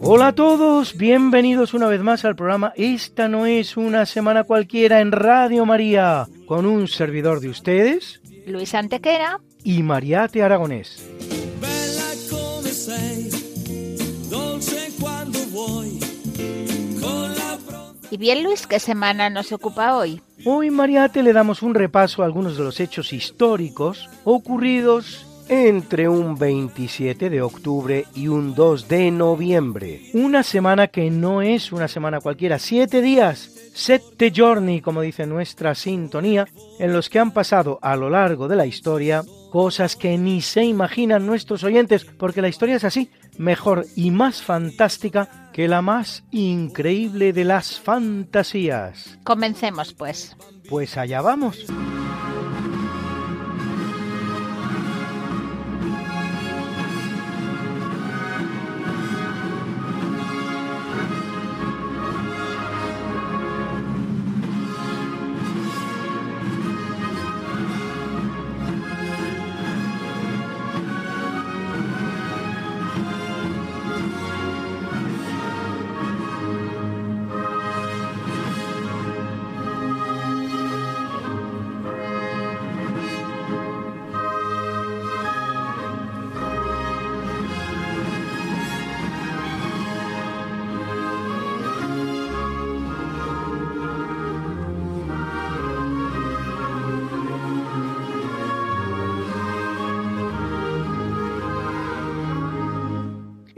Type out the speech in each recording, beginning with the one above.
Hola a todos, bienvenidos una vez más al programa Esta no es una semana cualquiera en Radio María, con un servidor de ustedes Luis Antequera. y Mariate Aragonés. Y bien, Luis, ¿qué semana nos ocupa hoy? Hoy Mariate le damos un repaso a algunos de los hechos históricos ocurridos entre un 27 de octubre y un 2 de noviembre. Una semana que no es una semana cualquiera, siete días, sette giorni, como dice nuestra sintonía, en los que han pasado a lo largo de la historia cosas que ni se imaginan nuestros oyentes, porque la historia es así, mejor y más fantástica que la más increíble de las fantasías. Comencemos, pues. Pues allá vamos.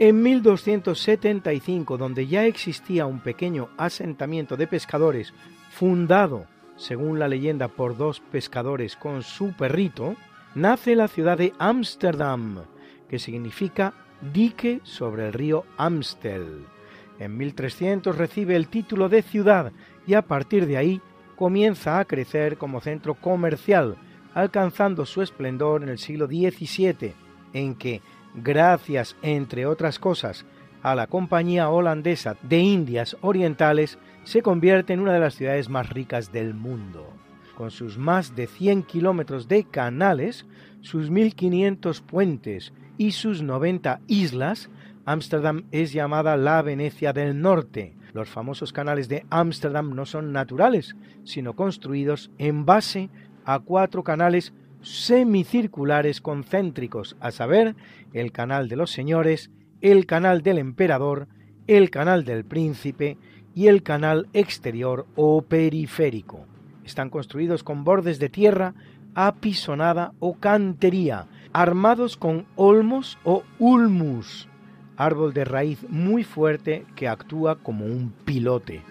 En 1275, donde ya existía un pequeño asentamiento de pescadores fundado, según la leyenda, por dos pescadores con su perrito, nace la ciudad de Ámsterdam, que significa dique sobre el río Amstel. En 1300 recibe el título de ciudad y a partir de ahí comienza a crecer como centro comercial, alcanzando su esplendor en el siglo XVII, en que gracias, entre otras cosas, a la Compañía Holandesa de Indias Orientales, se convierte en una de las ciudades más ricas del mundo. Con sus más de 100 kilómetros de canales, sus 1.500 puentes y sus 90 islas, Ámsterdam es llamada la Venecia del Norte. Los famosos canales de Ámsterdam no son naturales, sino construidos en base a cuatro canales semicirculares concéntricos, a saber, el canal de los señores, el canal del emperador, el canal del príncipe y el canal exterior o periférico. Están construidos con bordes de tierra apisonada o cantería, armados con olmos o ulmus, árbol de raíz muy fuerte que actúa como un pilote.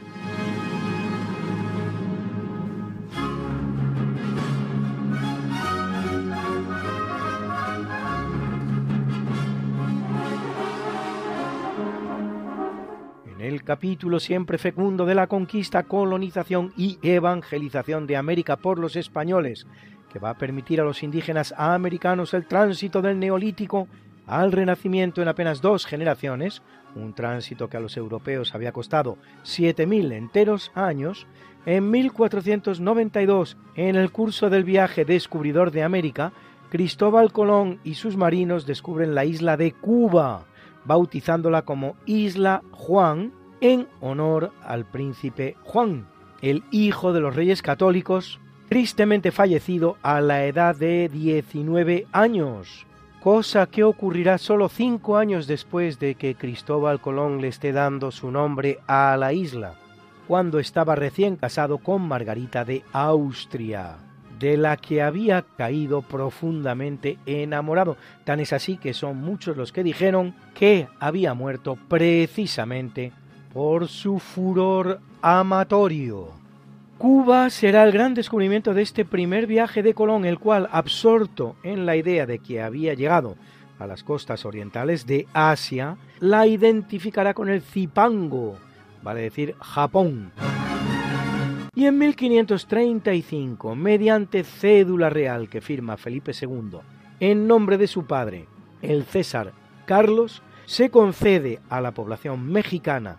Capítulo siempre fecundo de la conquista, colonización y evangelización de América por los españoles, que va a permitir a los indígenas americanos el tránsito del neolítico al renacimiento en apenas dos generaciones, un tránsito que a los europeos había costado 7.000 enteros años, en 1492, en el curso del viaje descubridor de América, Cristóbal Colón y sus marinos descubren la isla de Cuba, bautizándola como Isla Juan en honor al príncipe Juan, el hijo de los reyes católicos, tristemente fallecido a la edad de 19 años, cosa que ocurrirá solo cinco años después de que Cristóbal Colón le esté dando su nombre a la isla, cuando estaba recién casado con Margarita de Austria, de la que había caído profundamente enamorado. Tan es así que son muchos los que dijeron que había muerto precisamente por su furor amatorio. Cuba será el gran descubrimiento de este primer viaje de Colón, el cual, absorto en la idea de que había llegado a las costas orientales de Asia, la identificará con el Zipango, vale decir Japón. Y en 1535, mediante cédula real que firma Felipe II en nombre de su padre, el César Carlos, se concede a la población mexicana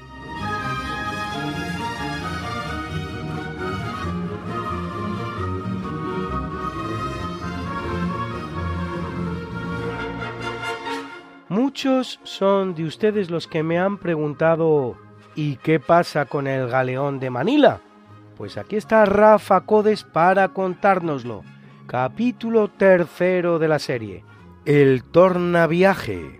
Muchos son de ustedes los que me han preguntado ¿y qué pasa con el galeón de Manila? Pues aquí está Rafa Codes para contárnoslo. Capítulo tercero de la serie. El tornaviaje.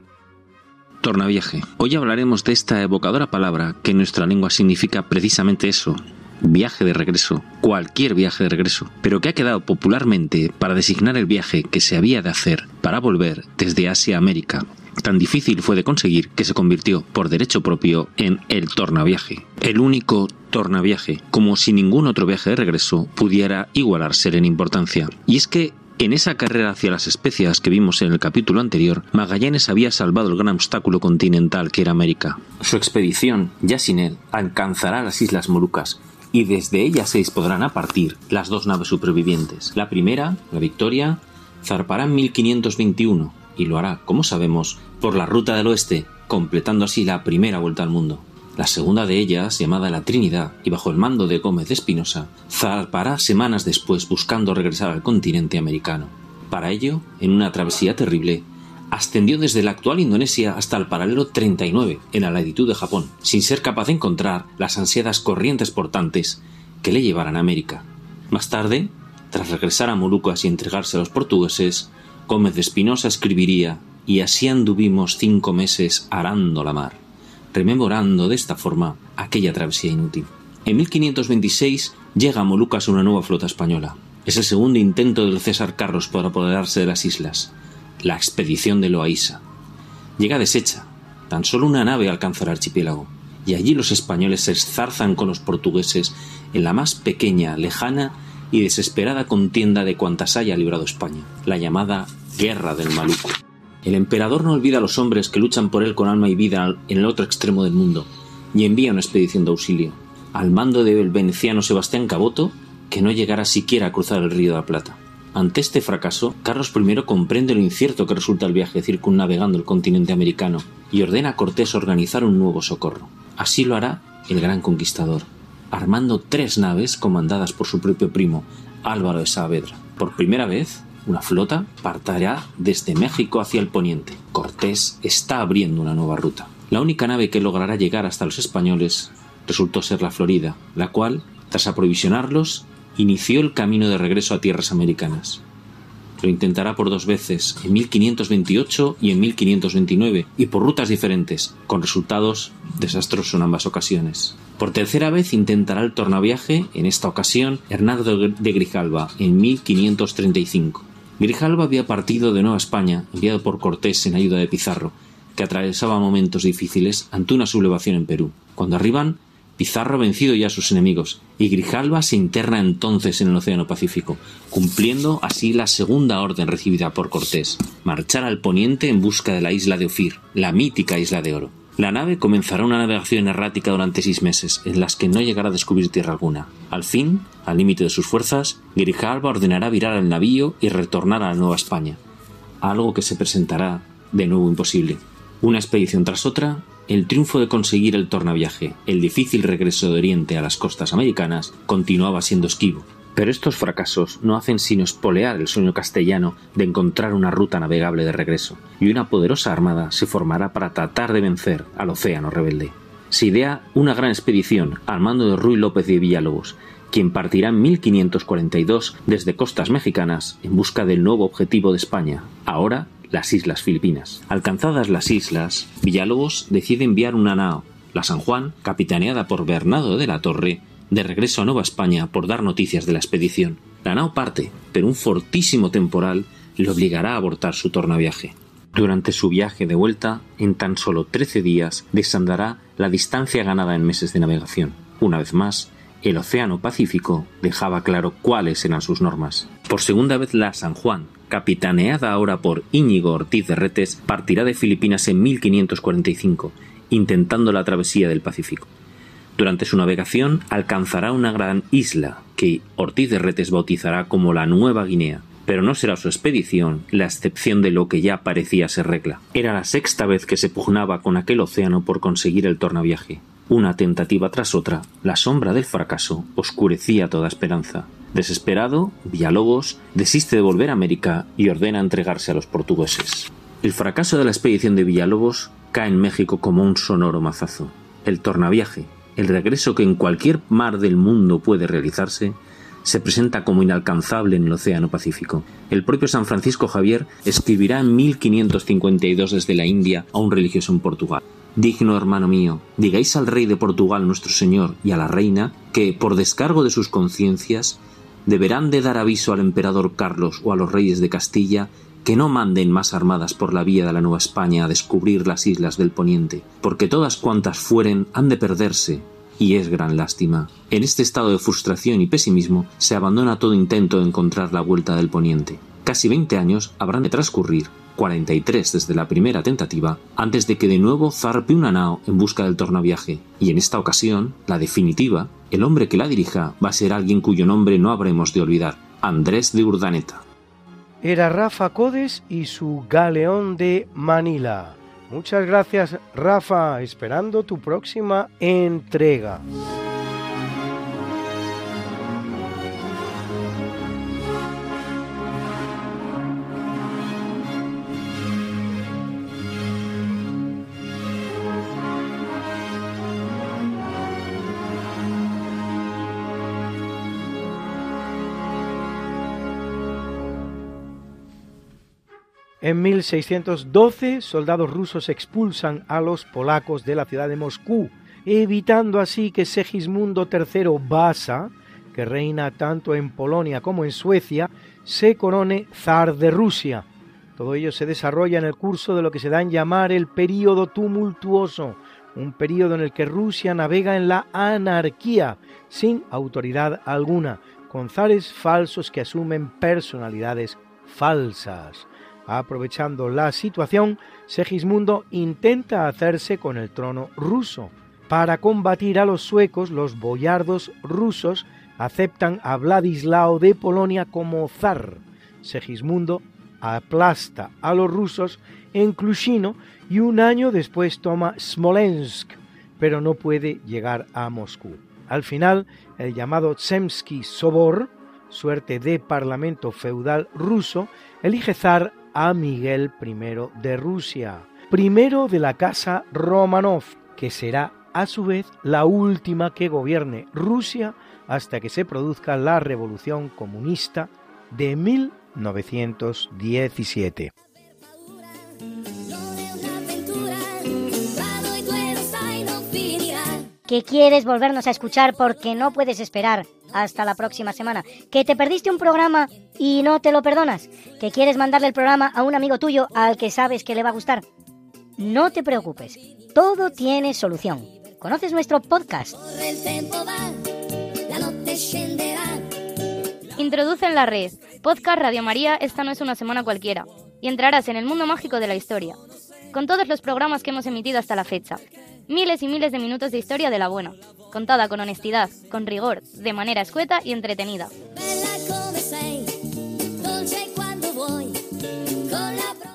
Tornaviaje. Hoy hablaremos de esta evocadora palabra que en nuestra lengua significa precisamente eso, viaje de regreso, cualquier viaje de regreso, pero que ha quedado popularmente para designar el viaje que se había de hacer para volver desde Asia a América, Tan difícil fue de conseguir que se convirtió por derecho propio en el tornaviaje, el único tornaviaje, como si ningún otro viaje de regreso pudiera igualarse en importancia. Y es que en esa carrera hacia las especias que vimos en el capítulo anterior, Magallanes había salvado el gran obstáculo continental que era América. Su expedición, ya sin él, alcanzará las Islas Molucas, y desde ellas se dispondrán a partir las dos naves supervivientes. La primera, la Victoria, zarpará en 1521 y lo hará, como sabemos, por la ruta del oeste, completando así la primera vuelta al mundo. La segunda de ellas, llamada la Trinidad, y bajo el mando de Gómez Espinosa, zarpará semanas después buscando regresar al continente americano. Para ello, en una travesía terrible, ascendió desde la actual Indonesia hasta el paralelo 39, en la latitud de Japón, sin ser capaz de encontrar las ansiadas corrientes portantes que le llevaran a América. Más tarde, tras regresar a Molucas y entregarse a los portugueses, Gómez de Espinosa escribiría y así anduvimos cinco meses arando la mar, rememorando de esta forma aquella travesía inútil. En 1526 llega a Molucas una nueva flota española. Es el segundo intento del César Carlos por apoderarse de las islas, la expedición de Loaísa. Llega deshecha, tan solo una nave alcanza el archipiélago, y allí los españoles se eszarzan con los portugueses en la más pequeña, lejana y desesperada contienda de cuantas haya librado España, la llamada Guerra del Maluco. El emperador no olvida a los hombres que luchan por él con alma y vida en el otro extremo del mundo, y envía una expedición de auxilio, al mando del veneciano Sebastián Caboto, que no llegará siquiera a cruzar el río de la Plata. Ante este fracaso, Carlos I comprende lo incierto que resulta el viaje circunnavegando el continente americano y ordena a Cortés organizar un nuevo socorro. Así lo hará el gran conquistador, armando tres naves comandadas por su propio primo, Álvaro de Saavedra. Por primera vez, una flota partirá desde México hacia el poniente. Cortés está abriendo una nueva ruta. La única nave que logrará llegar hasta los españoles resultó ser la Florida, la cual, tras aprovisionarlos, inició el camino de regreso a tierras americanas. Lo intentará por dos veces, en 1528 y en 1529, y por rutas diferentes, con resultados desastrosos en ambas ocasiones. Por tercera vez intentará el tornaviaje, en esta ocasión Hernando de Grijalva, en 1535. Grijalva había partido de Nueva España, enviado por Cortés en ayuda de Pizarro, que atravesaba momentos difíciles ante una sublevación en Perú. Cuando arriban, Pizarro ha vencido ya a sus enemigos, y Grijalva se interna entonces en el Océano Pacífico, cumpliendo así la segunda orden recibida por Cortés, marchar al poniente en busca de la isla de Ofir, la mítica isla de oro. La nave comenzará una navegación errática durante seis meses, en las que no llegará a descubrir tierra alguna. Al fin, al límite de sus fuerzas, Grijalva ordenará virar al navío y retornar a la Nueva España, algo que se presentará de nuevo imposible. Una expedición tras otra, el triunfo de conseguir el tornaviaje, el difícil regreso de Oriente a las costas americanas, continuaba siendo esquivo. Pero estos fracasos no hacen sino espolear el sueño castellano de encontrar una ruta navegable de regreso, y una poderosa armada se formará para tratar de vencer al océano rebelde. Se idea una gran expedición al mando de Ruy López de Villalobos, quien partirá en 1542 desde costas mexicanas en busca del nuevo objetivo de España, ahora las Islas Filipinas. Alcanzadas las islas, Villalobos decide enviar una nao, la San Juan, capitaneada por Bernardo de la Torre, de regreso a Nueva España por dar noticias de la expedición. La nao parte, pero un fortísimo temporal le obligará a abortar su tornaviaje. Durante su viaje de vuelta, en tan solo 13 días, desandará la distancia ganada en meses de navegación. Una vez más, el Océano Pacífico dejaba claro cuáles eran sus normas. Por segunda vez la San Juan, capitaneada ahora por Íñigo Ortiz de Retes, partirá de Filipinas en 1545, intentando la travesía del Pacífico. Durante su navegación alcanzará una gran isla que Ortiz de Retes bautizará como la Nueva Guinea, pero no será su expedición la excepción de lo que ya parecía ser regla. Era la sexta vez que se pugnaba con aquel océano por conseguir el tornaviaje. Una tentativa tras otra, la sombra del fracaso oscurecía toda esperanza. Desesperado, Villalobos desiste de volver a América y ordena entregarse a los portugueses. El fracaso de la expedición de Villalobos cae en México como un sonoro mazazo. El tornaviaje, el regreso que en cualquier mar del mundo puede realizarse, se presenta como inalcanzable en el Océano Pacífico. El propio San Francisco Javier escribirá en 1552 desde la India a un religioso en Portugal. Digno hermano mío, digáis al rey de Portugal nuestro Señor y a la reina que, por descargo de sus conciencias, deberán de dar aviso al emperador Carlos o a los reyes de Castilla que no manden más armadas por la vía de la Nueva España a descubrir las islas del Poniente, porque todas cuantas fueren han de perderse, y es gran lástima. En este estado de frustración y pesimismo se abandona todo intento de encontrar la vuelta del poniente. Casi 20 años habrán de transcurrir, 43 desde la primera tentativa, antes de que de nuevo zarpe una nao en busca del tornaviaje, y en esta ocasión, la definitiva, el hombre que la dirija va a ser alguien cuyo nombre no habremos de olvidar, Andrés de Urdaneta. Era Rafa Codes y su galeón de Manila. Muchas gracias, Rafa, esperando tu próxima entrega. En 1612, soldados rusos expulsan a los polacos de la ciudad de Moscú, evitando así que Segismundo III Vasa, que reina tanto en Polonia como en Suecia, se corone zar de Rusia. Todo ello se desarrolla en el curso de lo que se da en llamar el período tumultuoso, un período en el que Rusia navega en la anarquía, sin autoridad alguna, con zares falsos que asumen personalidades falsas. Aprovechando la situación, Segismundo intenta hacerse con el trono ruso. Para combatir a los suecos, los boyardos rusos aceptan a Vladislao de Polonia como zar. Segismundo aplasta a los rusos en Klushino y un año después toma Smolensk, pero no puede llegar a Moscú. Al final, el llamado Tsemsky Sobor, suerte de parlamento feudal ruso, elige zar a Miguel I de Rusia, primero de la casa Romanov, que será a su vez la última que gobierne Rusia hasta que se produzca la revolución comunista de 1917. que quieres volvernos a escuchar porque no puedes esperar hasta la próxima semana, que te perdiste un programa y no te lo perdonas, que quieres mandarle el programa a un amigo tuyo al que sabes que le va a gustar. No te preocupes, todo tiene solución. ¿Conoces nuestro podcast? Introduce en la red. Podcast Radio María, esta no es una semana cualquiera, y entrarás en el mundo mágico de la historia, con todos los programas que hemos emitido hasta la fecha. Miles y miles de minutos de historia de la buena, contada con honestidad, con rigor, de manera escueta y entretenida.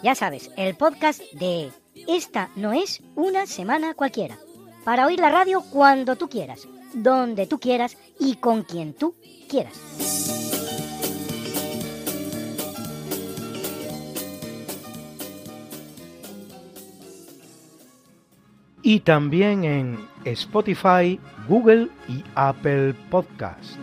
Ya sabes, el podcast de Esta no es una semana cualquiera. Para oír la radio cuando tú quieras, donde tú quieras y con quien tú quieras. Y también en Spotify, Google y Apple Podcast.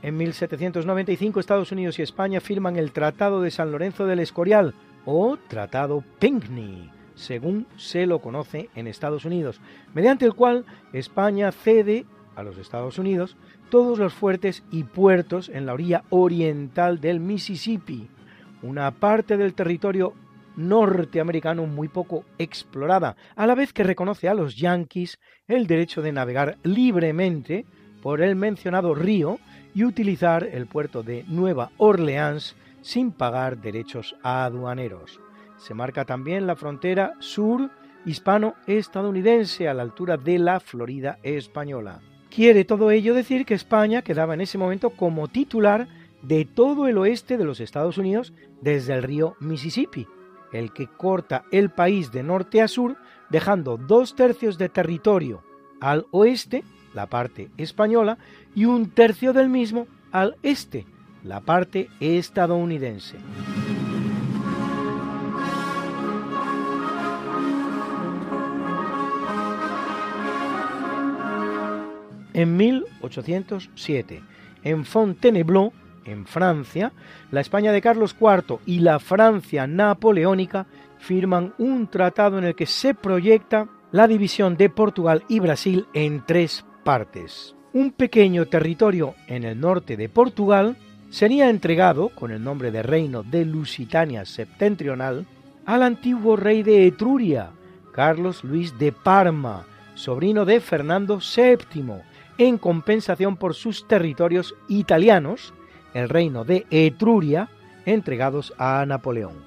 En 1795 Estados Unidos y España firman el Tratado de San Lorenzo del Escorial o Tratado Pinckney según se lo conoce en Estados Unidos, mediante el cual España cede a los Estados Unidos todos los fuertes y puertos en la orilla oriental del Mississippi, una parte del territorio norteamericano muy poco explorada, a la vez que reconoce a los yanquis el derecho de navegar libremente por el mencionado río y utilizar el puerto de Nueva Orleans sin pagar derechos aduaneros. Se marca también la frontera sur hispano-estadounidense a la altura de la Florida española. Quiere todo ello decir que España quedaba en ese momento como titular de todo el oeste de los Estados Unidos desde el río Mississippi, el que corta el país de norte a sur, dejando dos tercios de territorio al oeste, la parte española, y un tercio del mismo al este, la parte estadounidense. En 1807, en Fontainebleau, en Francia, la España de Carlos IV y la Francia napoleónica firman un tratado en el que se proyecta la división de Portugal y Brasil en tres partes. Un pequeño territorio en el norte de Portugal sería entregado, con el nombre de Reino de Lusitania Septentrional, al antiguo rey de Etruria, Carlos Luis de Parma, sobrino de Fernando VII, en compensación por sus territorios italianos, el reino de Etruria, entregados a Napoleón.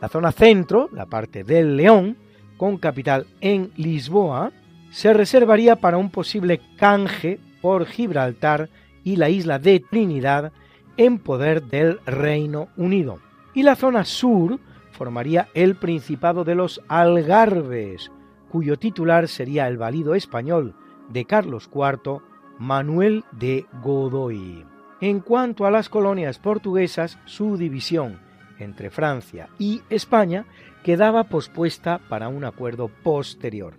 La zona centro, la parte del León, con capital en Lisboa, se reservaría para un posible canje por Gibraltar y la isla de Trinidad en poder del Reino Unido. Y la zona sur formaría el Principado de los Algarbes, cuyo titular sería el valido español de Carlos IV, Manuel de Godoy. En cuanto a las colonias portuguesas, su división entre Francia y España quedaba pospuesta para un acuerdo posterior.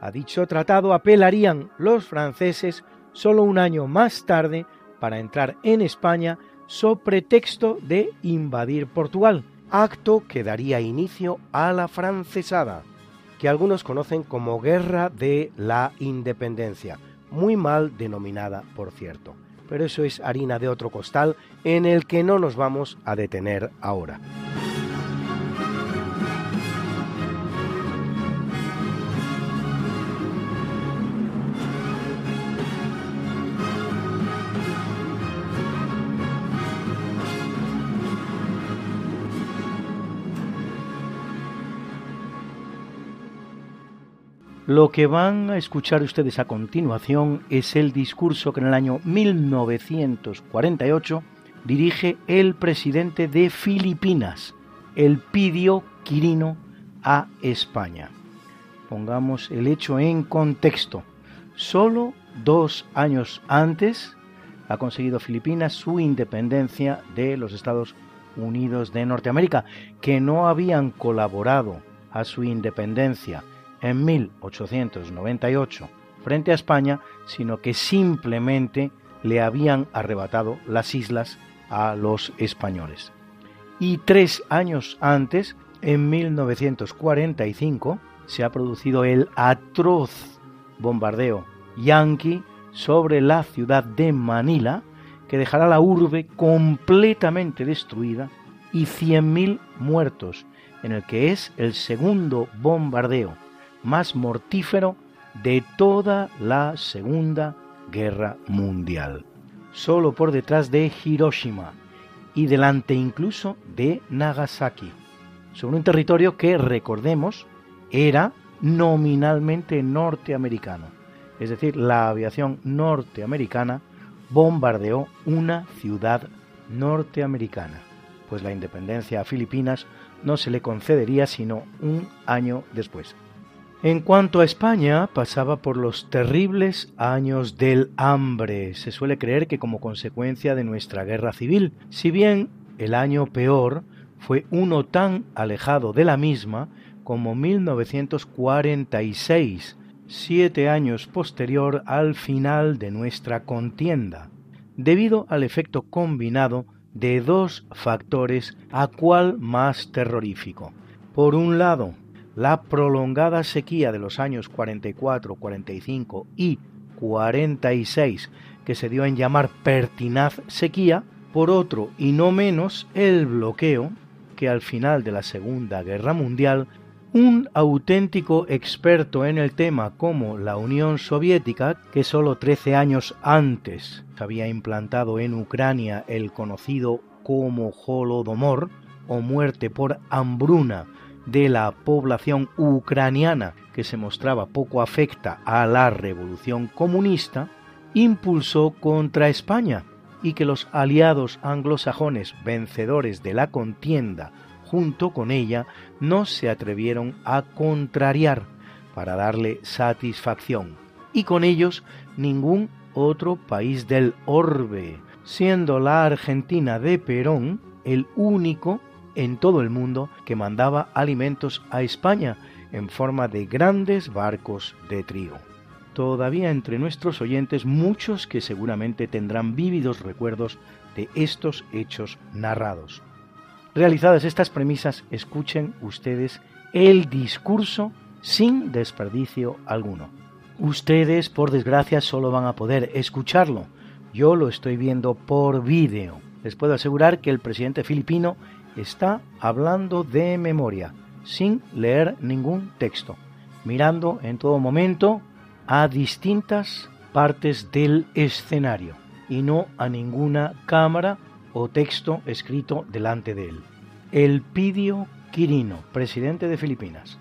A dicho tratado apelarían los franceses solo un año más tarde para entrar en España so pretexto de invadir Portugal, acto que daría inicio a la francesada, que algunos conocen como Guerra de la Independencia, muy mal denominada, por cierto. Pero eso es harina de otro costal en el que no nos vamos a detener ahora. Lo que van a escuchar ustedes a continuación es el discurso que en el año 1948 dirige el presidente de Filipinas, el Pidio Quirino, a España. Pongamos el hecho en contexto. Solo dos años antes ha conseguido Filipinas su independencia de los Estados Unidos de Norteamérica, que no habían colaborado a su independencia en 1898 frente a España, sino que simplemente le habían arrebatado las islas a los españoles. Y tres años antes, en 1945, se ha producido el atroz bombardeo yanqui sobre la ciudad de Manila, que dejará la urbe completamente destruida y 100.000 muertos, en el que es el segundo bombardeo más mortífero de toda la Segunda Guerra Mundial, solo por detrás de Hiroshima y delante incluso de Nagasaki, sobre un territorio que, recordemos, era nominalmente norteamericano, es decir, la aviación norteamericana bombardeó una ciudad norteamericana, pues la independencia a Filipinas no se le concedería sino un año después. En cuanto a España, pasaba por los terribles años del hambre. Se suele creer que como consecuencia de nuestra guerra civil, si bien el año peor fue uno tan alejado de la misma como 1946, siete años posterior al final de nuestra contienda, debido al efecto combinado de dos factores a cual más terrorífico. Por un lado, la prolongada sequía de los años 44, 45 y 46, que se dio en llamar pertinaz sequía, por otro y no menos el bloqueo que al final de la Segunda Guerra Mundial un auténtico experto en el tema como la Unión Soviética, que solo 13 años antes había implantado en Ucrania el conocido como Holodomor o muerte por hambruna de la población ucraniana que se mostraba poco afecta a la revolución comunista, impulsó contra España y que los aliados anglosajones vencedores de la contienda junto con ella no se atrevieron a contrariar para darle satisfacción, y con ellos ningún otro país del orbe, siendo la Argentina de Perón el único en todo el mundo que mandaba alimentos a España en forma de grandes barcos de trigo. Todavía entre nuestros oyentes muchos que seguramente tendrán vívidos recuerdos de estos hechos narrados. Realizadas estas premisas, escuchen ustedes el discurso sin desperdicio alguno. Ustedes, por desgracia, solo van a poder escucharlo. Yo lo estoy viendo por vídeo. Les puedo asegurar que el presidente filipino está hablando de memoria, sin leer ningún texto, mirando en todo momento a distintas partes del escenario y no a ninguna cámara o texto escrito delante de él. Elpidio Quirino, presidente de Filipinas.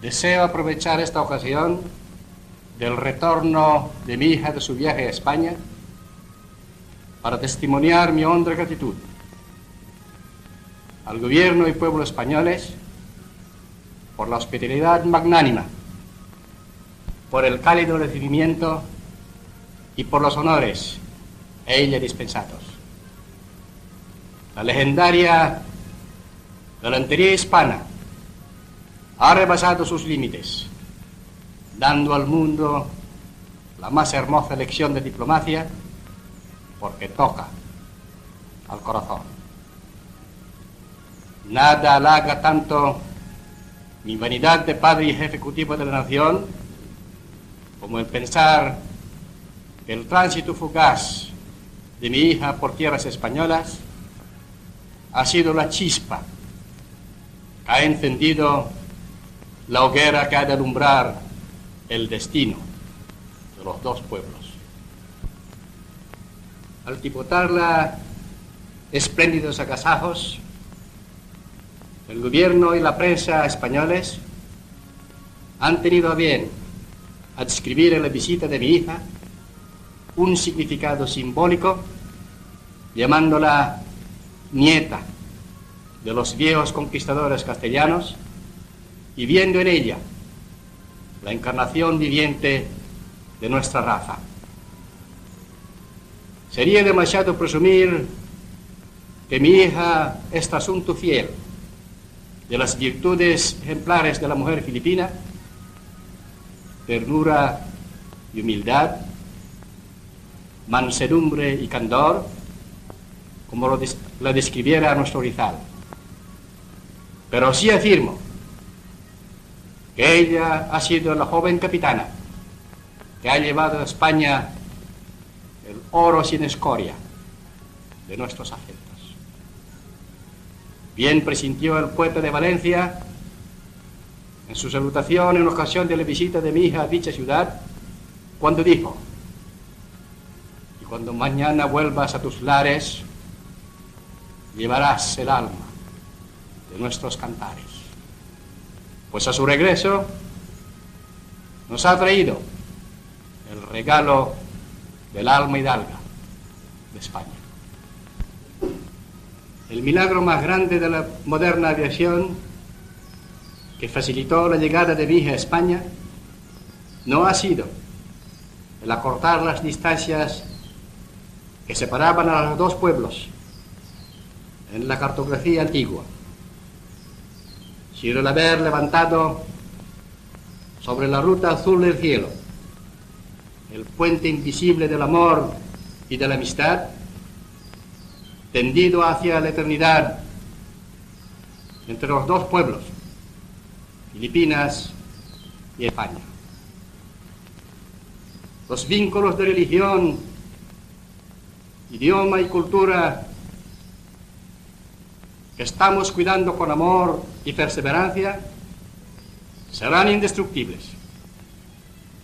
Deseo aprovechar esta ocasión del retorno de mi hija de su viaje a España para testimoniar mi honda gratitud al gobierno y pueblo españoles por la hospitalidad magnánima, por el cálido recibimiento y por los honores a ella dispensados. La legendaria galantería hispana ha rebasado sus límites, dando al mundo la más hermosa lección de diplomacia porque toca al corazón. Nada halaga tanto mi vanidad de padre y ejecutivo de la nación como el pensar que el tránsito fugaz de mi hija por tierras españolas ha sido la chispa que ha encendido la hoguera que ha de alumbrar el destino de los dos pueblos. Al tipotarla espléndidos agasajos, el gobierno y la prensa españoles han tenido a bien adscribir en la visita de mi hija un significado simbólico llamándola nieta de los viejos conquistadores castellanos y viendo en ella la encarnación viviente de nuestra raza. Sería demasiado presumir que mi hija es asunto fiel de las virtudes ejemplares de la mujer filipina, ternura y humildad, mansedumbre y candor, como la describiera nuestro Rizal. Pero sí afirmo que ella ha sido la joven capitana que ha llevado a España el oro sin escoria de nuestros afectos. Bien presintió el poeta de Valencia en su salutación en ocasión de la visita de mi hija a dicha ciudad, cuando dijo, y cuando mañana vuelvas a tus lares, llevarás el alma de nuestros cantares. Pues a su regreso nos ha traído el regalo del alma hidalga de España. El milagro más grande de la moderna aviación que facilitó la llegada de Vija a España no ha sido el acortar las distancias que separaban a los dos pueblos en la cartografía antigua, sino el haber levantado sobre la ruta azul del cielo, el puente invisible del amor y de la amistad, tendido hacia la eternidad entre los dos pueblos, Filipinas y España. Los vínculos de religión, idioma y cultura estamos cuidando con amor y perseverancia serán indestructibles,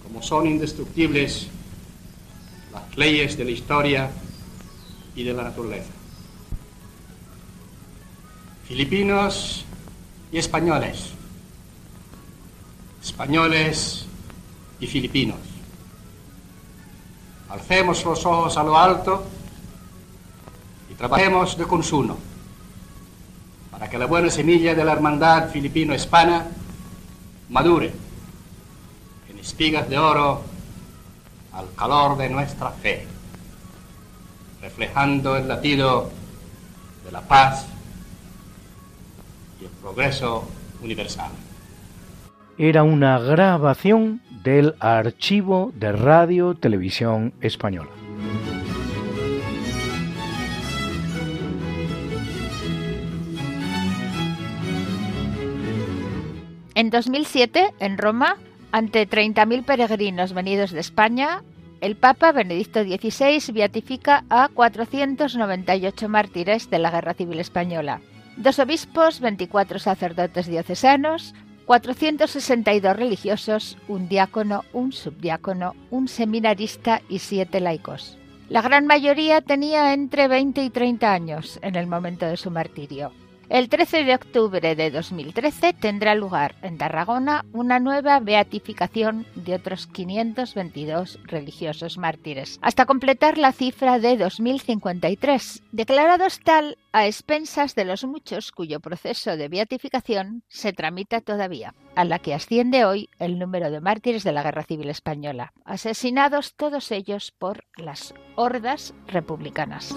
como son indestructibles las leyes de la historia y de la naturaleza. Filipinos y españoles, españoles y filipinos. Alcemos los ojos a lo alto y trabajemos de consuno para que la buena semilla de la hermandad filipino-hispana madure en espigas de oro al calor de nuestra fe, reflejando el latido de la paz y el progreso universal. Era una grabación del archivo de Radio Televisión Española. En 2007, en Roma, ante 30.000 peregrinos venidos de España, el Papa Benedicto XVI beatifica a 498 mártires de la Guerra Civil Española. Dos obispos, 24 sacerdotes diocesanos, 462 religiosos, un diácono, un subdiácono, un seminarista y siete laicos. La gran mayoría tenía entre 20 y 30 años en el momento de su martirio. El 13 de octubre de 2013 tendrá lugar en Tarragona una nueva beatificación de otros 522 religiosos mártires, hasta completar la cifra de 2053, declarados tal a expensas de los muchos cuyo proceso de beatificación se tramita todavía, a la que asciende hoy el número de mártires de la Guerra Civil Española, asesinados todos ellos por las hordas republicanas.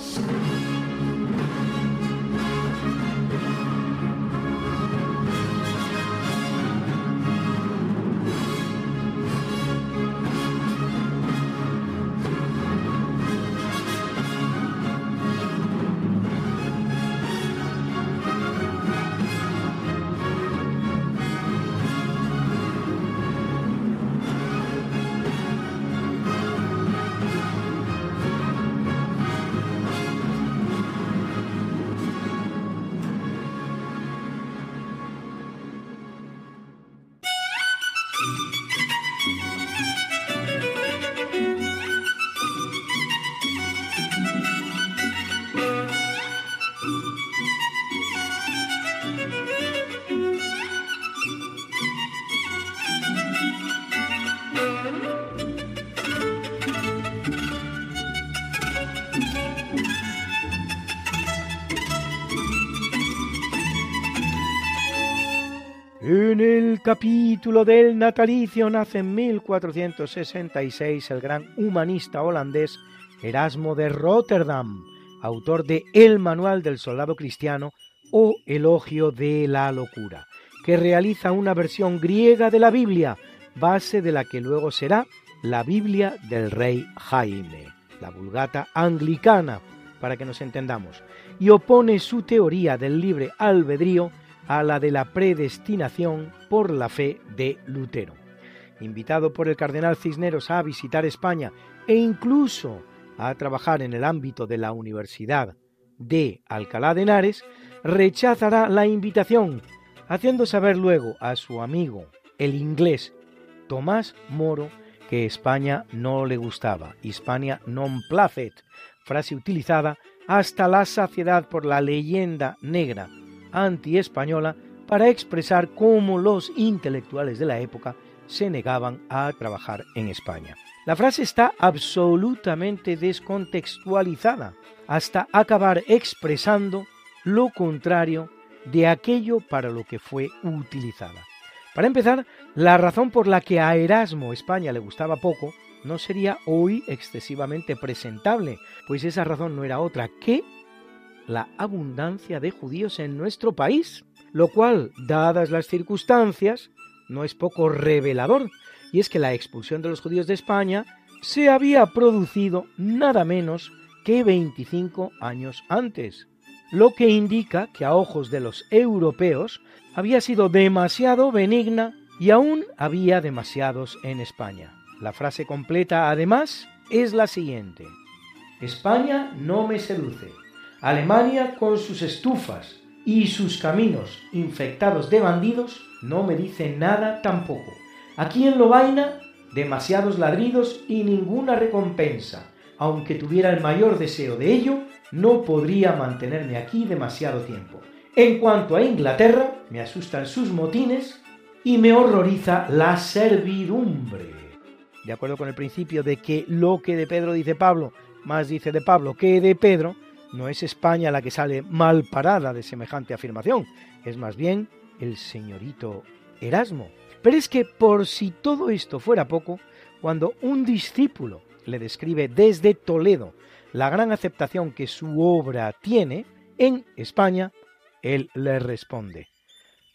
Capítulo del natalicio nace en 1466 el gran humanista holandés Erasmo de Rotterdam, autor de El Manual del Soldado Cristiano o Elogio de la Locura, que realiza una versión griega de la Biblia, base de la que luego será la Biblia del rey Jaime, la vulgata anglicana, para que nos entendamos, y opone su teoría del libre albedrío a la de la predestinación por la fe de Lutero. Invitado por el cardenal Cisneros a visitar España e incluso a trabajar en el ámbito de la Universidad de Alcalá de Henares, rechazará la invitación, haciendo saber luego a su amigo, el inglés Tomás Moro, que España no le gustaba, Hispania non placet, frase utilizada hasta la saciedad por la leyenda negra anti-española para expresar cómo los intelectuales de la época se negaban a trabajar en España. La frase está absolutamente descontextualizada hasta acabar expresando lo contrario de aquello para lo que fue utilizada. Para empezar, la razón por la que a Erasmo España le gustaba poco no sería hoy excesivamente presentable, pues esa razón no era otra que la abundancia de judíos en nuestro país, lo cual, dadas las circunstancias, no es poco revelador, y es que la expulsión de los judíos de España se había producido nada menos que 25 años antes, lo que indica que a ojos de los europeos había sido demasiado benigna y aún había demasiados en España. La frase completa, además, es la siguiente. España no me seduce. Alemania con sus estufas y sus caminos infectados de bandidos no me dice nada tampoco. Aquí en Lobaina, demasiados ladridos y ninguna recompensa. Aunque tuviera el mayor deseo de ello, no podría mantenerme aquí demasiado tiempo. En cuanto a Inglaterra, me asustan sus motines y me horroriza la servidumbre. De acuerdo con el principio de que lo que de Pedro dice Pablo, más dice de Pablo que de Pedro, no es España la que sale mal parada de semejante afirmación, es más bien el señorito Erasmo. Pero es que por si todo esto fuera poco, cuando un discípulo le describe desde Toledo la gran aceptación que su obra tiene en España, él le responde,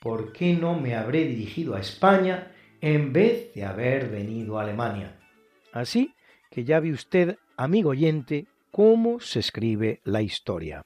¿por qué no me habré dirigido a España en vez de haber venido a Alemania? Así que ya vi usted, amigo oyente, cómo se escribe la historia.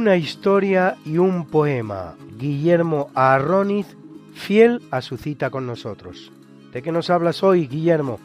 Una historia y un poema. Guillermo Arroniz, fiel a su cita con nosotros. ¿De qué nos hablas hoy, Guillermo?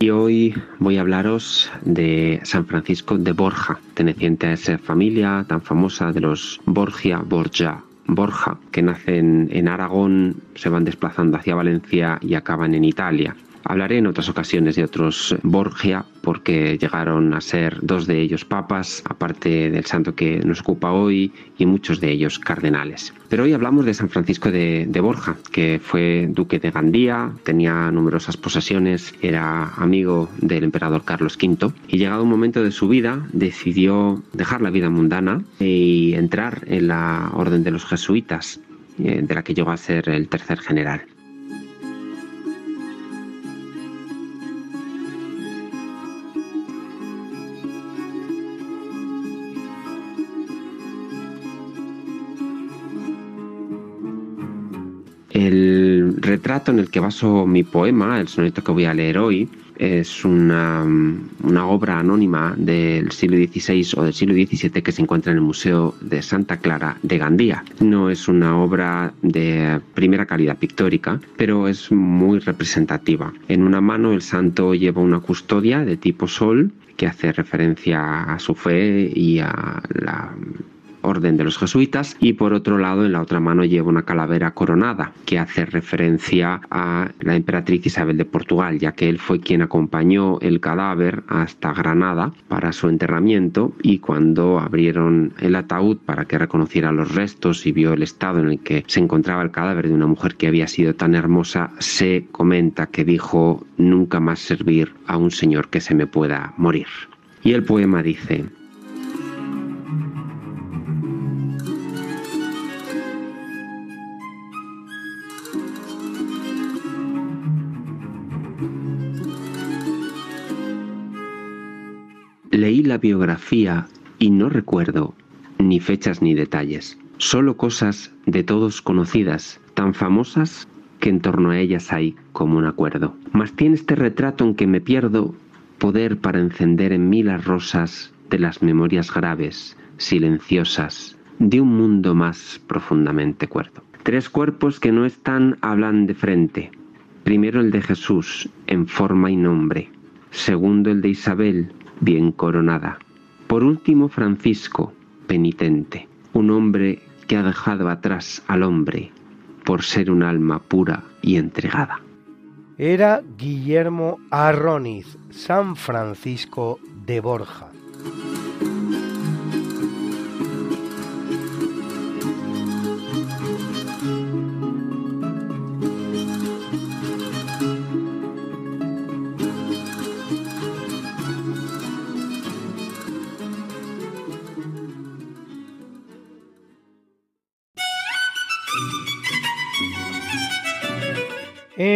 Y hoy voy a hablaros de San Francisco de Borja, teneciente a esa familia tan famosa de los Borgia Borgia. Borja, que nacen en Aragón, se van desplazando hacia Valencia y acaban en Italia. Hablaré en otras ocasiones de otros Borgia porque llegaron a ser dos de ellos papas, aparte del santo que nos ocupa hoy, y muchos de ellos cardenales. Pero hoy hablamos de San Francisco de, Borja, que fue duque de Gandía, tenía numerosas posesiones, era amigo del emperador Carlos V, y llegado un momento de su vida decidió dejar la vida mundana y entrar en la orden de los jesuitas, eh, de la que llegó a ser el tercer general. El retrato en el que baso mi poema, el soneto que voy a leer hoy, es una, obra anónima del siglo XVI o del siglo XVII que se encuentra en el Museo de Santa Clara de Gandía. No es una obra de primera calidad pictórica, pero es muy representativa. En una mano el santo lleva una custodia de tipo sol que hace referencia a su fe y a la orden de los jesuitas y por otro lado en la otra mano lleva una calavera coronada que hace referencia a la emperatriz Isabel de Portugal ya que él fue quien acompañó el cadáver hasta Granada para su enterramiento y cuando abrieron el ataúd para que reconociera los restos y vio el estado en el que se encontraba el cadáver de una mujer que había sido tan hermosa se comenta que dijo nunca más servir a un señor que se me pueda morir. Y el poema dice, biografía y no recuerdo ni fechas ni detalles, solo cosas de todos conocidas, tan famosas que en torno a ellas hay como un acuerdo. Mas tiene este retrato en que me pierdo poder para encender en mí las rosas de las memorias graves, silenciosas, de un mundo más profundamente cuerdo. Tres cuerpos que no están hablan de frente. Primero el de Jesús, en forma y nombre. Segundo el de Isabel, bien coronada. Por último, Francisco, penitente, un hombre que ha dejado atrás al hombre por ser un alma pura y entregada. Era Guillermo Arroniz, San Francisco de Borja.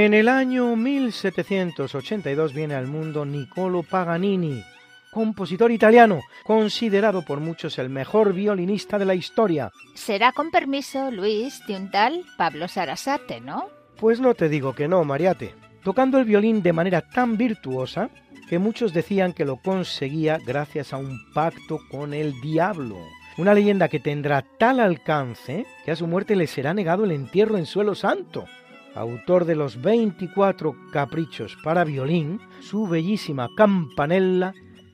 En el año 1782 viene al mundo Niccolo Paganini, compositor italiano, considerado por muchos el mejor violinista de la historia. Será con permiso, Luis, de un tal Pablo Sarasate, ¿no? Pues no te digo que no, Mariate. Tocando el violín de manera tan virtuosa que muchos decían que lo conseguía gracias a un pacto con el diablo. Una leyenda que tendrá tal alcance que a su muerte le será negado el entierro en suelo santo autor de los 24 caprichos para violín, su bellísima campanella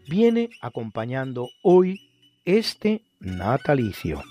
viene acompañando hoy este natalicio.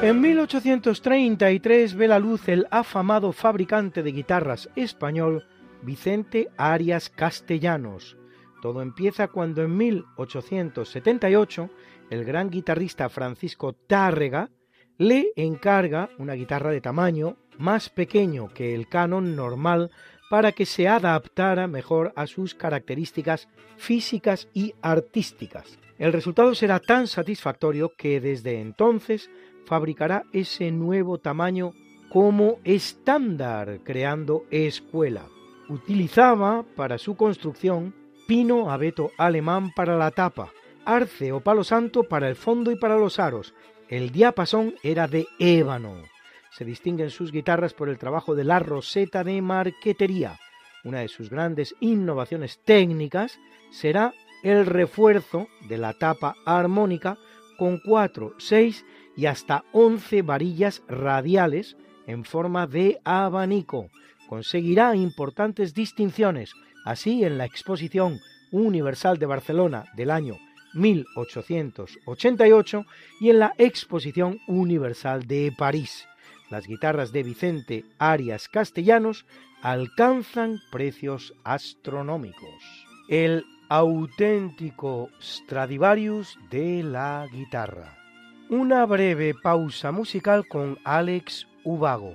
En 1833 ve la luz el afamado fabricante de guitarras español Vicente Arias Castellanos, todo empieza cuando en 1878 el gran guitarrista Francisco Tárrega le encarga una guitarra de tamaño más pequeño que el canon normal para que se adaptara mejor a sus características físicas y artísticas. El resultado será tan satisfactorio que desde entonces fabricará ese nuevo tamaño como estándar, creando escuela. Utilizaba para su construcción pino abeto alemán para la tapa, arce o palo santo para el fondo y para los aros. El diapasón era de ébano. Se distinguen sus guitarras por el trabajo de la roseta de marquetería. Una de sus grandes innovaciones técnicas será el refuerzo de la tapa armónica con 4, 6 y hasta 11 varillas radiales en forma de abanico. Conseguirá importantes distinciones, Así, en la Exposición Universal de Barcelona del año 1888 y en la Exposición Universal de París. Las guitarras de Vicente Arias Castellanos alcanzan precios astronómicos. El auténtico Stradivarius de la guitarra. Una breve pausa musical con Alex Ubago.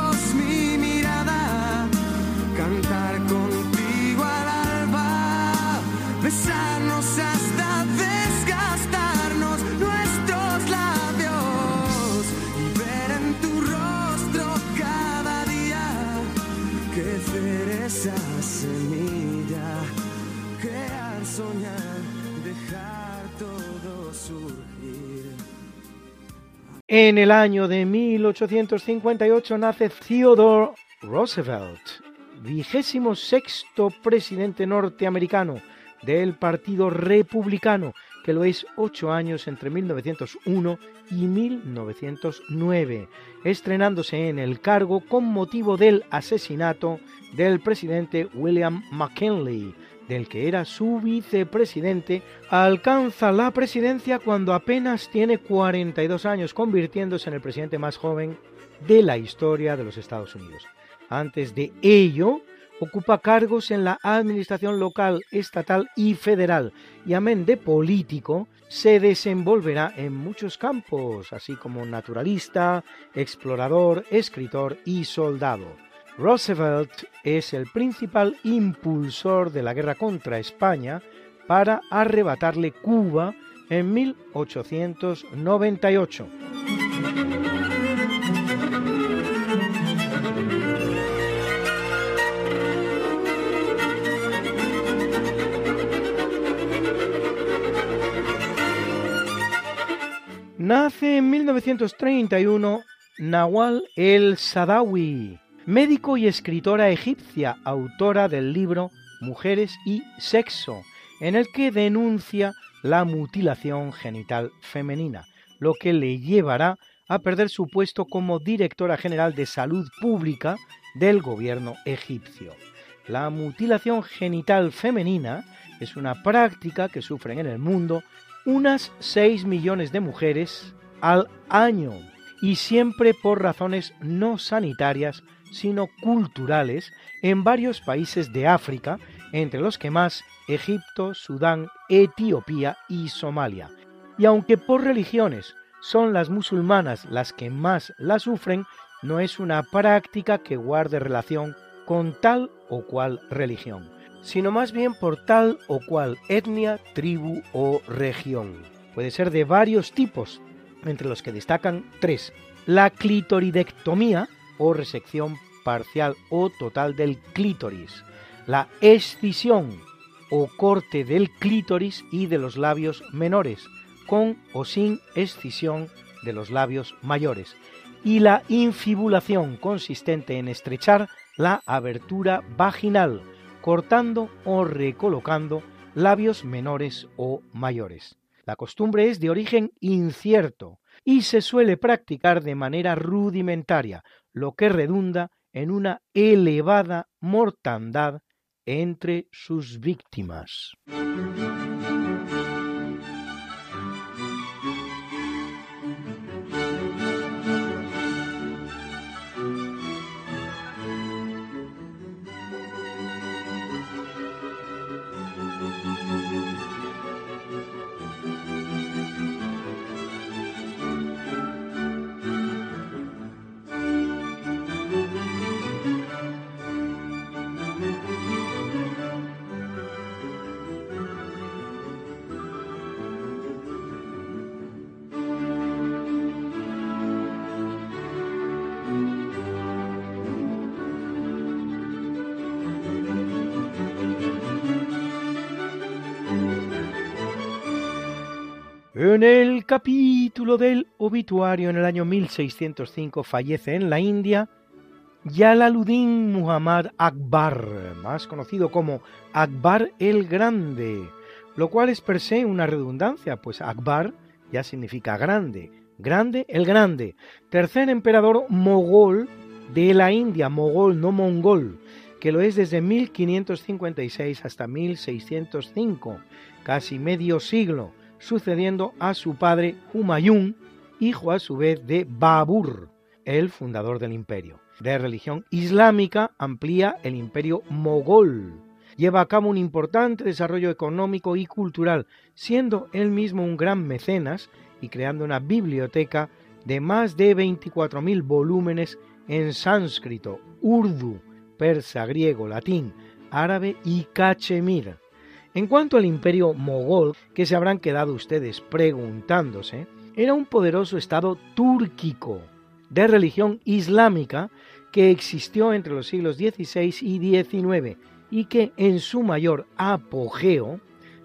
besarnos hasta desgastarnos nuestros labios y ver en tu rostro cada día crecer esa semilla, crear, soñar, dejar todo surgir. En el año de 1858 nace Theodore Roosevelt, vigésimo sexto presidente norteamericano del Partido Republicano, que lo es ocho años entre 1901 y 1909, estrenándose en el cargo con motivo del asesinato del presidente William McKinley, del que era su vicepresidente, alcanza la presidencia cuando apenas tiene 42 años, convirtiéndose en el presidente más joven de la historia de los Estados Unidos. Antes de ello, ocupa cargos en la administración local, estatal y federal, y amén de político, se desenvolverá en muchos campos, así como naturalista, explorador, escritor y soldado. Roosevelt es el principal impulsor de la guerra contra España para arrebatarle Cuba en 1898. Nace en 1931 Nawal el Sadawi, médico y escritora egipcia, autora del libro Mujeres y Sexo, en el que denuncia la mutilación genital femenina, lo que le llevará a perder su puesto como directora general de salud pública del gobierno egipcio. La mutilación genital femenina es una práctica que sufren en el mundo unas 6 millones de mujeres al año y siempre por razones no sanitarias sino culturales en varios países de África, entre los que más Egipto, Sudán, Etiopía y Somalia. Y aunque por religiones son las musulmanas las que más la sufren, no es una práctica que guarde relación con tal o cual religión sino más bien por tal o cual etnia, tribu o región. Puede ser de varios tipos, entre los que destacan tres. La clitoridectomía o resección parcial o total del clítoris. La escisión o corte del clítoris y de los labios menores, con o sin escisión de los labios mayores. Y la infibulación consistente en estrechar la abertura vaginal, cortando o recolocando labios menores o mayores. La costumbre es de origen incierto y se suele practicar de manera rudimentaria, lo que redunda en una elevada mortandad entre sus víctimas. Capítulo del obituario en el año 1605 fallece en la India Yalaluddin Muhammad Akbar, más conocido como Akbar el Grande, lo cual es per se una redundancia, pues Akbar ya significa grande, grande el grande, tercer emperador mogol de la India, mogol no mongol, que lo es desde 1556 hasta 1605, casi medio siglo sucediendo a su padre Humayun, hijo a su vez de Babur, el fundador del imperio. De religión islámica amplía el imperio mogol. Lleva a cabo un importante desarrollo económico y cultural, siendo él mismo un gran mecenas y creando una biblioteca de más de 24.000 volúmenes en sánscrito, urdu, persa, griego, latín, árabe y cachemir. En cuanto al imperio mogol, que se habrán quedado ustedes preguntándose, era un poderoso estado túrquico de religión islámica que existió entre los siglos XVI y XIX y que en su mayor apogeo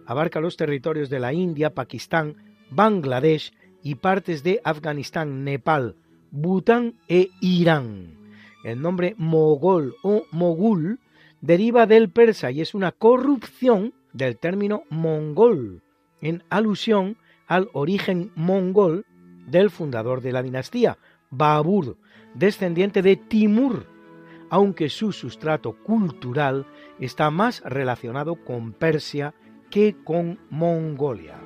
abarca los territorios de la India, Pakistán, Bangladesh y partes de Afganistán, Nepal, Bután e Irán. El nombre mogol o mogul deriva del persa y es una corrupción del término mongol, en alusión al origen mongol del fundador de la dinastía, Babur, descendiente de Timur, aunque su sustrato cultural está más relacionado con Persia que con Mongolia.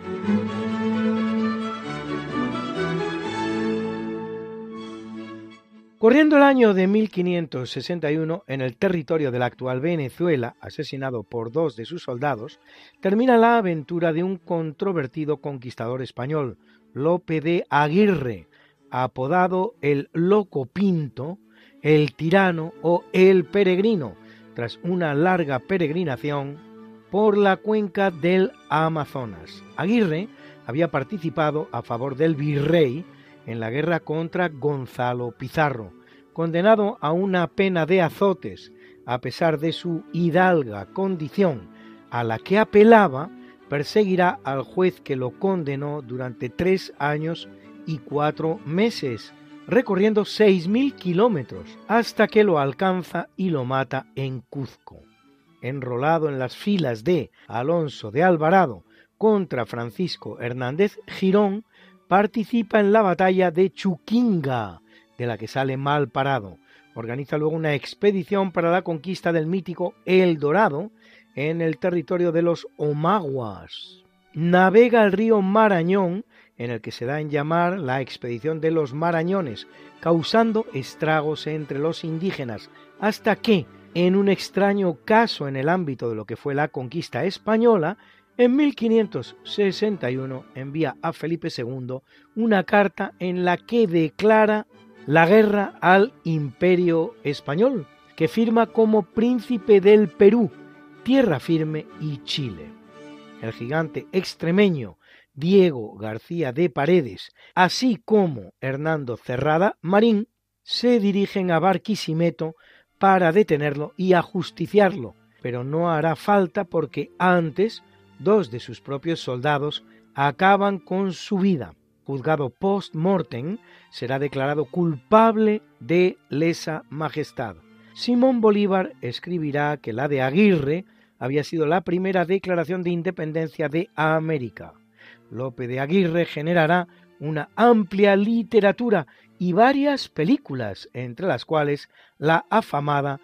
Corriendo el año de 1561, en el territorio de la actual Venezuela, asesinado por dos de sus soldados, termina la aventura de un controvertido conquistador español, Lope de Aguirre, apodado el Loco Pinto, el Tirano o el Peregrino, tras una larga peregrinación por la cuenca del Amazonas. Aguirre había participado a favor del virrey en la guerra contra Gonzalo Pizarro, condenado a una pena de azotes a pesar de su hidalga condición a la que apelaba, perseguirá al juez que lo condenó durante tres años y cuatro meses, recorriendo seis mil kilómetros, hasta que lo alcanza y lo mata en Cuzco. Enrolado en las filas de Alonso de Alvarado contra Francisco Hernández Girón, participa en la batalla de Chuquinga, de la que sale mal parado. Organiza luego una expedición para la conquista del mítico El Dorado en el territorio de los Omaguas. Navega el río Marañón, en el que se da en llamar la expedición de los Marañones, causando estragos entre los indígenas, hasta que, en un extraño caso en el ámbito de lo que fue la conquista española, en 1561 envía a Felipe II una carta en la que declara la guerra al imperio español, que firma como príncipe del Perú, tierra firme y Chile. El gigante extremeño Diego García de Paredes, así como Hernando Cerrada Marín, se dirigen a Barquisimeto para detenerlo y ajusticiarlo, pero no hará falta porque antes dos de sus propios soldados acaban con su vida. Juzgado post-mortem, será declarado culpable de lesa majestad. Simón Bolívar escribirá que la de Aguirre había sido la primera declaración de independencia de América. Lope de Aguirre generará una amplia literatura y varias películas, entre las cuales la afamada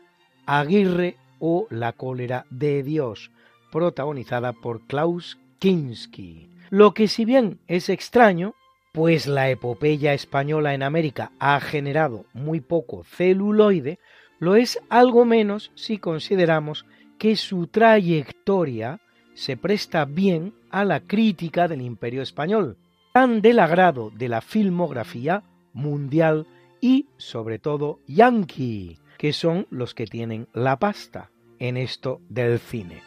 Aguirre o La cólera de Dios, protagonizada por Klaus Kinski. Lo que si bien es extraño, pues la epopeya española en América ha generado muy poco celuloide, lo es algo menos si consideramos que su trayectoria se presta bien a la crítica del imperio español, tan del agrado de la filmografía mundial y sobre todo yankee, que son los que tienen la pasta en esto del cine.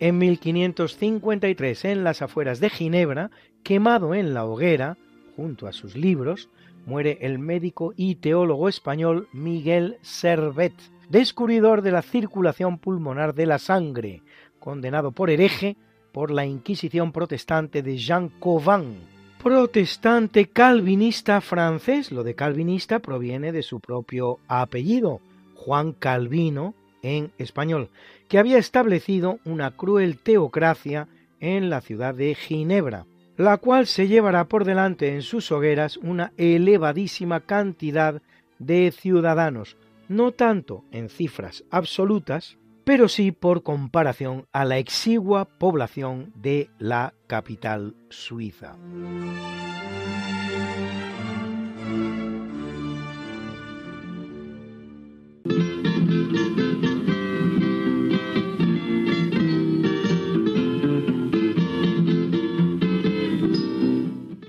En 1553, en las afueras de Ginebra, quemado en la hoguera, junto a sus libros, muere el médico y teólogo español Miguel Servet, descubridor de la circulación pulmonar de la sangre, condenado por hereje por la Inquisición protestante de Jean Cauvin, protestante calvinista francés. Lo de calvinista proviene de su propio apellido, Juan Calvino en español, que había establecido una cruel teocracia en la ciudad de Ginebra, la cual se llevará por delante en sus hogueras una elevadísima cantidad de ciudadanos, no tanto en cifras absolutas, pero sí por comparación a la exigua población de la capital suiza.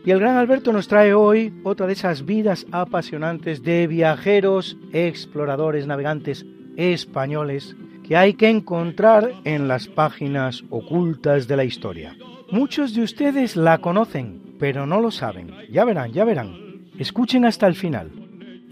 Y el gran Alberto nos trae hoy otra de esas vidas apasionantes de viajeros, exploradores, navegantes españoles que hay que encontrar en las páginas ocultas de la historia. Muchos de ustedes la conocen, pero no lo saben. Ya verán, ya verán. Escuchen hasta el final.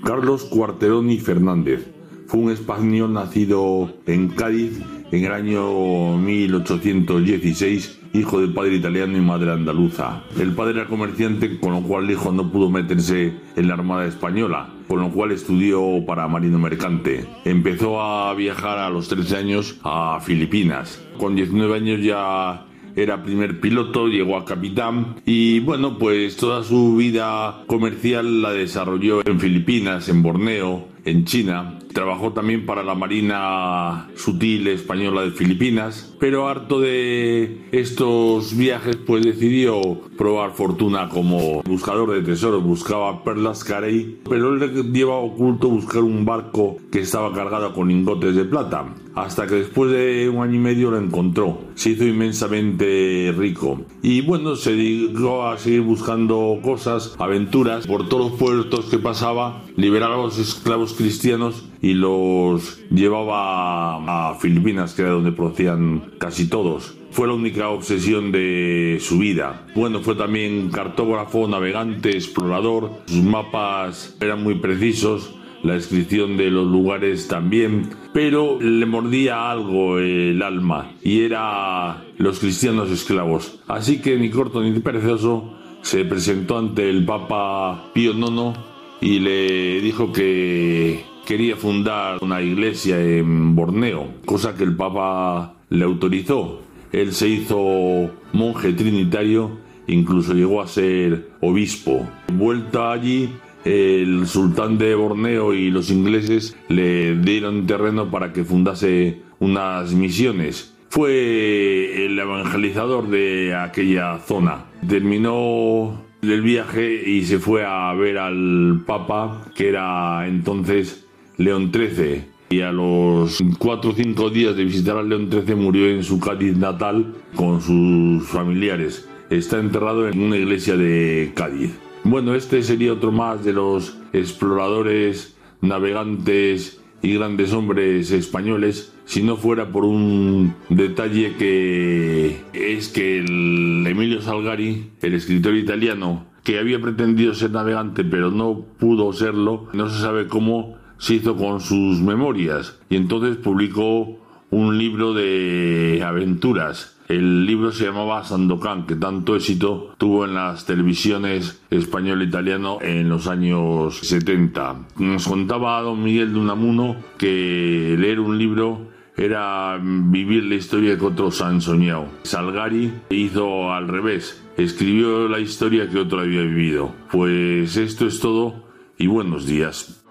Carlos Cuarteroni Fernández fue un español nacido en Cádiz en el año 1816 hijo de padre italiano y madre andaluza. El padre era comerciante, con lo cual el hijo no pudo meterse en la Armada Española, con lo cual estudió para marino mercante. Empezó a viajar a los 13 años a Filipinas. Con 19 años ya era primer piloto, llegó a capitán y bueno, pues toda su vida comercial la desarrolló en Filipinas, en Borneo, en China. Trabajó también para la Marina Sutil Española de Filipinas, pero harto de estos viajes, pues decidió probar fortuna como buscador de tesoros. Buscaba perlas carey, pero él le llevaba oculto buscar un barco que estaba cargado con lingotes de plata. Hasta que después de un año y medio lo encontró. Se hizo inmensamente rico. Y bueno, se dedicó a seguir buscando cosas, aventuras, por todos los puertos que pasaba, liberar a los esclavos cristianos y los llevaba a Filipinas, que era donde procedían casi todos. Fue la única obsesión de su vida. Bueno, fue también cartógrafo, navegante, explorador. Sus mapas eran muy precisos, la descripción de los lugares también, pero le mordía algo el alma y era los cristianos esclavos. Así que ni corto ni perezoso se presentó ante el Papa Pío IX y le dijo que quería fundar una iglesia en Borneo, cosa que el Papa le autorizó. Él se hizo monje trinitario, incluso llegó a ser obispo. Vuelta allí, el sultán de Borneo y los ingleses le dieron terreno para que fundase unas misiones. Fue el evangelizador de aquella zona. Terminó el viaje y se fue a ver al Papa, que era entonces León XIII. Y a los cuatro o cinco días de visitar a León XIII murió en su Cádiz natal con sus familiares. Está enterrado en una iglesia de Cádiz. Bueno, este sería otro más de los exploradores, navegantes y grandes hombres españoles, si no fuera por un detalle que es que el Emilio Salgari, el escritor italiano, que había pretendido ser navegante pero no pudo serlo, no se sabe cómo se hizo con sus memorias y entonces publicó un libro de aventuras. El libro se llamaba Sandokan, que tanto éxito tuvo en las televisiones español e en los años 70. Nos contaba don Miguel de Unamuno que leer un libro era vivir la historia que otros han soñado. Salgari hizo al revés, escribió la historia que otro había vivido. Pues esto es todo y buenos días.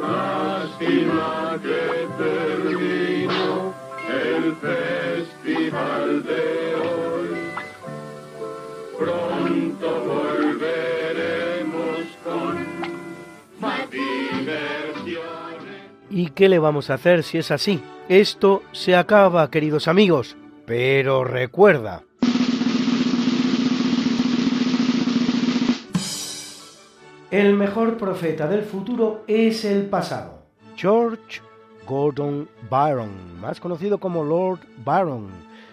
Lástima que ¿Y qué le vamos a hacer si es así? Esto se acaba, queridos amigos. Pero recuerda, el mejor profeta del futuro es el pasado. George Gordon Byron, más conocido como Lord Byron,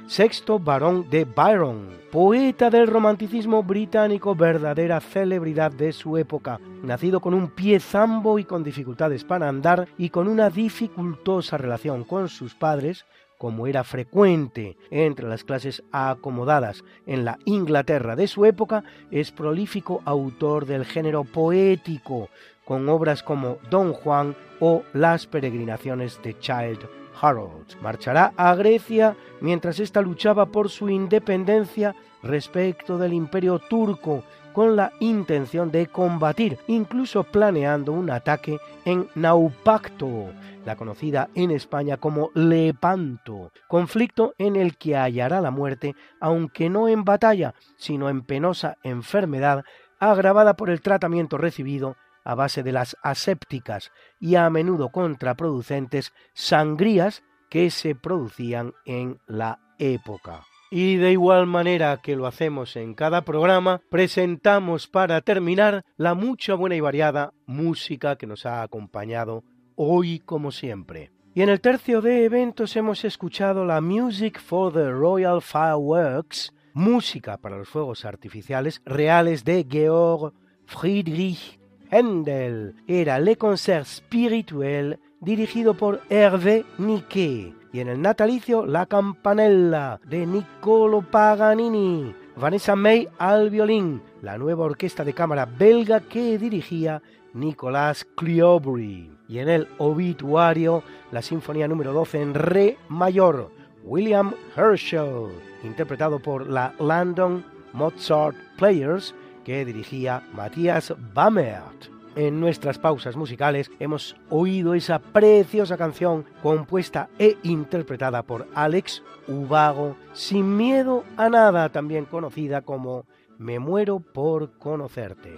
sexto barón de Byron, poeta del romanticismo británico, verdadera celebridad de su época, nacido con un pie zambo y con dificultades para andar y con una dificultosa relación con sus padres, como era frecuente entre las clases acomodadas en la Inglaterra de su época, es prolífico autor del género poético, con obras como Don Juan o Las peregrinaciones de Child Harold. Marchará a Grecia mientras ésta luchaba por su independencia respecto del imperio turco con la intención de combatir, incluso planeando un ataque en Naupacto, la conocida en España como Lepanto, conflicto en el que hallará la muerte, aunque no en batalla, sino en penosa enfermedad agravada por el tratamiento recibido a base de las asépticas y a menudo contraproducentes sangrías que se producían en la época. Y de igual manera que lo hacemos en cada programa, presentamos para terminar la mucha buena y variada música que nos ha acompañado hoy como siempre. Y en el tercio de eventos hemos escuchado la Music for the Royal Fireworks, música para los fuegos artificiales reales de Georg Friedrich Händel. Era Le Concert Spirituel dirigido por Hervé Niquet. Y en el natalicio, La Campanella, de Niccolo Paganini. Vanessa May al violín, la nueva orquesta de cámara belga que dirigía Nicolas Cliobry. Y en el obituario, la Sinfonía número 12 en Re mayor, William Herschel, interpretado por la London Mozart Players, que dirigía Matthias Bammert. En nuestras pausas musicales hemos oído esa preciosa canción compuesta e interpretada por Alex Ubago, Sin miedo a nada, también conocida como Me muero por conocerte.